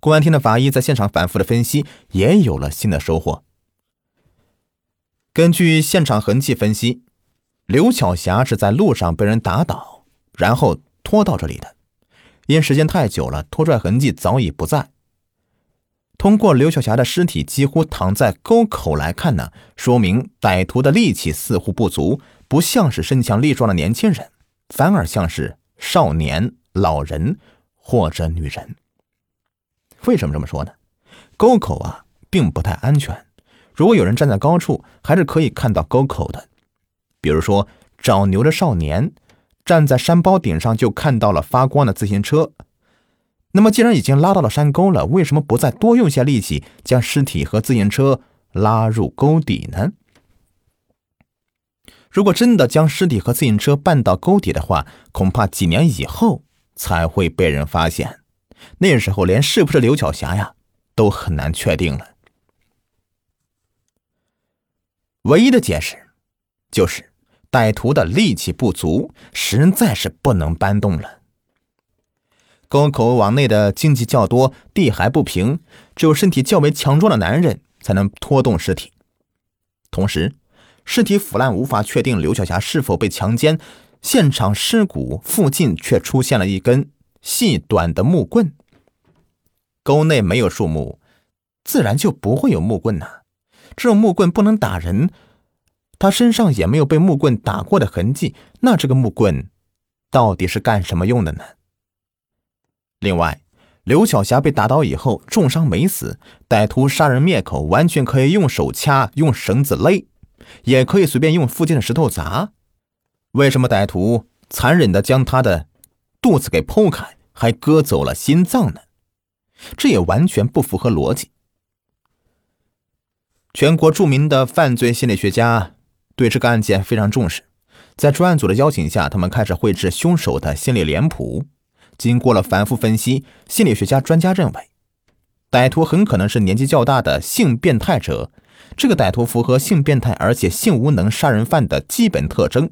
公安厅的法医在现场反复的分析，也有了新的收获。根据现场痕迹分析，刘巧霞是在路上被人打倒，然后拖到这里的。因时间太久了，拖拽痕迹早已不在。通过刘巧霞的尸体几乎躺在沟口来看呢，说明歹徒的力气似乎不足，不像是身强力壮的年轻人，反而像是少年、老人或者女人。为什么这么说呢？沟口啊，并不太安全。如果有人站在高处，还是可以看到沟口的。比如说找牛的少年，站在山包顶上就看到了发光的自行车。那么，既然已经拉到了山沟了，为什么不再多用些力气，将尸体和自行车拉入沟底呢？如果真的将尸体和自行车搬到沟底的话，恐怕几年以后才会被人发现。那时候，连是不是刘巧霞呀，都很难确定了。唯一的解释，就是歹徒的力气不足，实在是不能搬动了。沟口往内的荆棘较多，地还不平，只有身体较为强壮的男人才能拖动尸体。同时，尸体腐烂，无法确定刘晓霞是否被强奸。现场尸骨附近却出现了一根细短的木棍。沟内没有树木，自然就不会有木棍呐。这种木棍不能打人，他身上也没有被木棍打过的痕迹。那这个木棍到底是干什么用的呢？另外，刘晓霞被打倒以后重伤没死，歹徒杀人灭口完全可以用手掐、用绳子勒，也可以随便用附近的石头砸。为什么歹徒残忍的将他的肚子给剖开，还割走了心脏呢？这也完全不符合逻辑。全国著名的犯罪心理学家对这个案件非常重视，在专案组的邀请下，他们开始绘制凶手的心理脸谱。经过了反复分析，心理学家专家认为，歹徒很可能是年纪较大的性变态者。这个歹徒符合性变态而且性无能杀人犯的基本特征。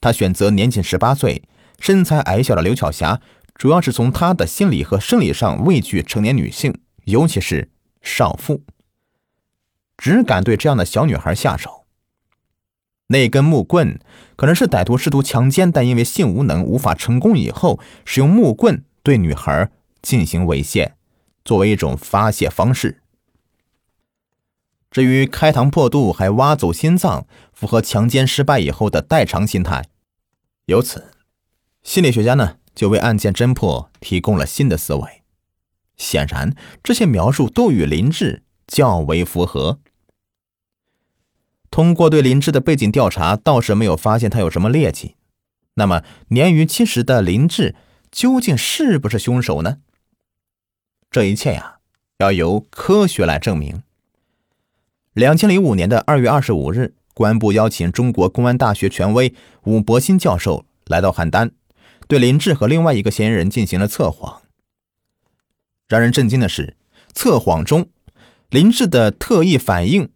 他选择年仅十八岁、身材矮小的刘巧霞，主要是从她的心理和生理上畏惧成年女性，尤其是少妇，只敢对这样的小女孩下手。那根木棍可能是歹徒试图强奸，但因为性无能无法成功以后，使用木棍对女孩进行猥亵，作为一种发泄方式。至于开膛破肚还挖走心脏，符合强奸失败以后的代偿心态。由此，心理学家呢就为案件侦破提供了新的思维。显然，这些描述都与林志较为符合。通过对林志的背景调查，倒是没有发现他有什么劣迹。那么，年逾七十的林志究竟是不是凶手呢？这一切呀，要由科学来证明。两千零五年的二月二十五日，公安部邀请中国公安大学权威武伯新教授来到邯郸，对林志和另外一个嫌疑人进行了测谎。让人震惊的是，测谎中林志的特异反应。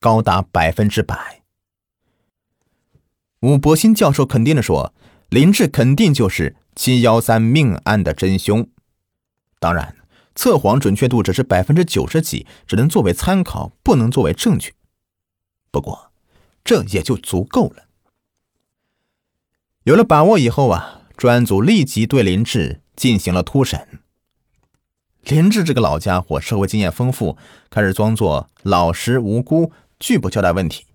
高达百分之百。武伯新教授肯定的说：“林志肯定就是七幺三命案的真凶。”当然，测谎准确度只是百分之九十几，只能作为参考，不能作为证据。不过，这也就足够了。有了把握以后啊，专案组立即对林志进行了突审。林志这个老家伙，社会经验丰富，开始装作老实无辜。拒不交代问题，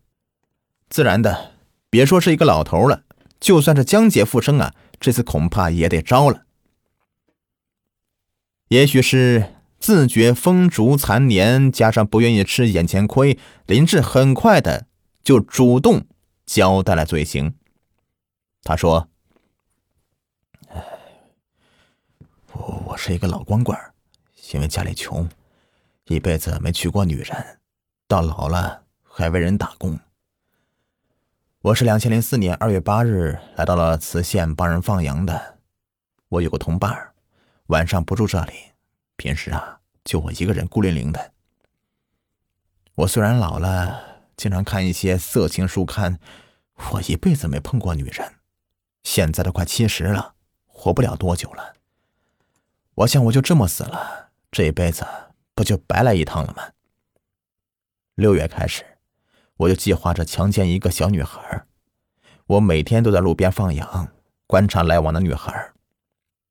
自然的，别说是一个老头了，就算是江姐复生啊，这次恐怕也得招了。也许是自觉风烛残年，加上不愿意吃眼前亏，林志很快的就主动交代了罪行。他说：“我是一个老光棍，因为家里穷，一辈子没娶过女人，到老了。”还为人打工。我是两千零四年二月八日来到了磁县帮人放羊的。我有个同伴，晚上不住这里，平时啊就我一个人孤零零的。我虽然老了，经常看一些色情书刊，我一辈子没碰过女人。现在都快七十了，活不了多久了。我想我就这么死了，这一辈子不就白来一趟了吗？六月开始，我就计划着强奸一个小女孩。我每天都在路边放羊，观察来往的女孩。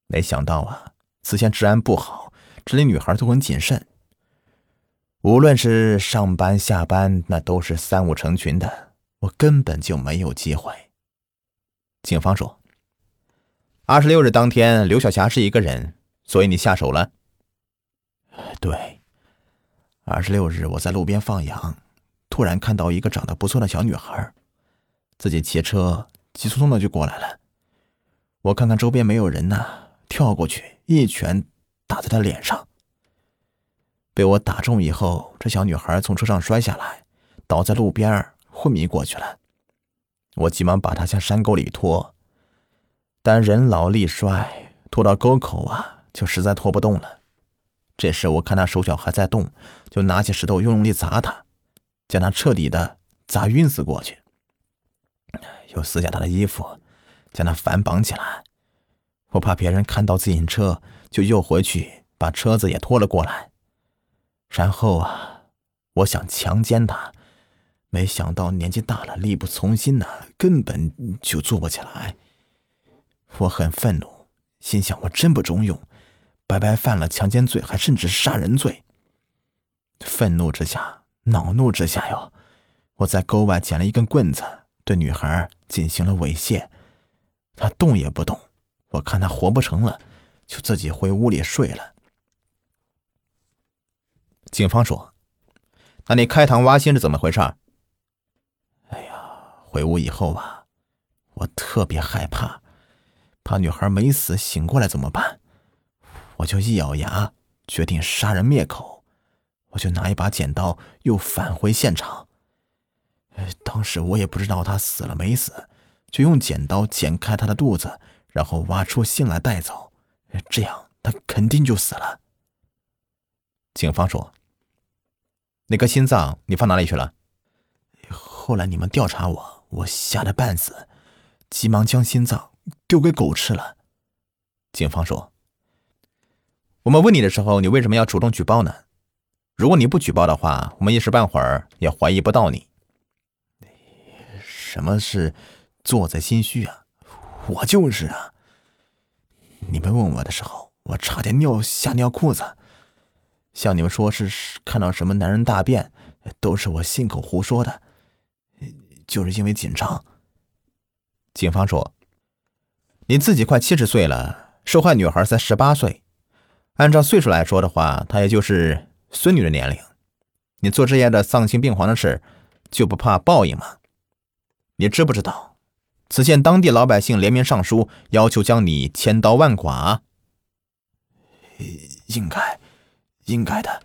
没想到啊，此前治安不好，这里女孩都很谨慎。无论是上班下班，那都是三五成群的，我根本就没有机会。警方说，二十六日当天，刘晓霞是一个人，所以你下手了。对，二十六日我在路边放羊，突然看到一个长得不错的小女孩，自己骑车急匆匆的就过来了。我看看周边没有人呢，跳过去一拳打在她脸上。被我打中以后，这小女孩从车上摔下来，倒在路边昏迷过去了。我急忙把她向山沟里拖，但人老力衰，拖到沟口啊，就实在拖不动了。这时我看他手脚还在动，就拿起石头用力砸他，将他彻底的砸晕死过去。又撕下他的衣服，将他反绑起来。我怕别人看到自行车，就又回去把车子也拖了过来。然后啊，我想强奸他，没想到年纪大了，力不从心呐，根本就做不起来。我很愤怒，心想我真不中用，白白犯了强奸罪，还甚至杀人罪。愤怒之下，恼怒之下哟，我在沟外捡了一根棍子，对女孩进行了猥亵。她动也不动，我看她活不成了，就自己回屋里睡了。警方说：“那你开膛挖心是怎么回事？”哎呀，回屋以后吧，我特别害怕，怕女孩没死醒过来怎么办？我就一咬牙，决定杀人灭口。我就拿一把剪刀，又返回现场。当时我也不知道他死了没死，就用剪刀剪开他的肚子，然后挖出心来带走，这样他肯定就死了。警方说。那颗心脏你放哪里去了？后来你们调查我，我吓得半死，急忙将心脏丢给狗吃了。警方说：“我们问你的时候，你为什么要主动举报呢？如果你不举报的话，我们一时半会儿也怀疑不到你。什么是做贼心虚啊？我就是啊！你们问我的时候，我差点尿吓尿裤子。”像你们说是看到什么男人大便，都是我信口胡说的，就是因为紧张。警方说，你自己快七十岁了，受害女孩才十八岁，按照岁数来说的话，她也就是孙女的年龄。你做这样的丧心病狂的事，就不怕报应吗？你知不知道，此县当地老百姓联名上书，要求将你千刀万剐？应该。应该的，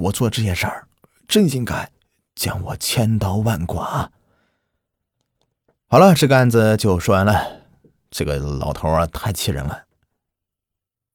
我做这些事儿，真应该将我千刀万剐。好了，这个案子就说完了。这个老头啊，太气人了。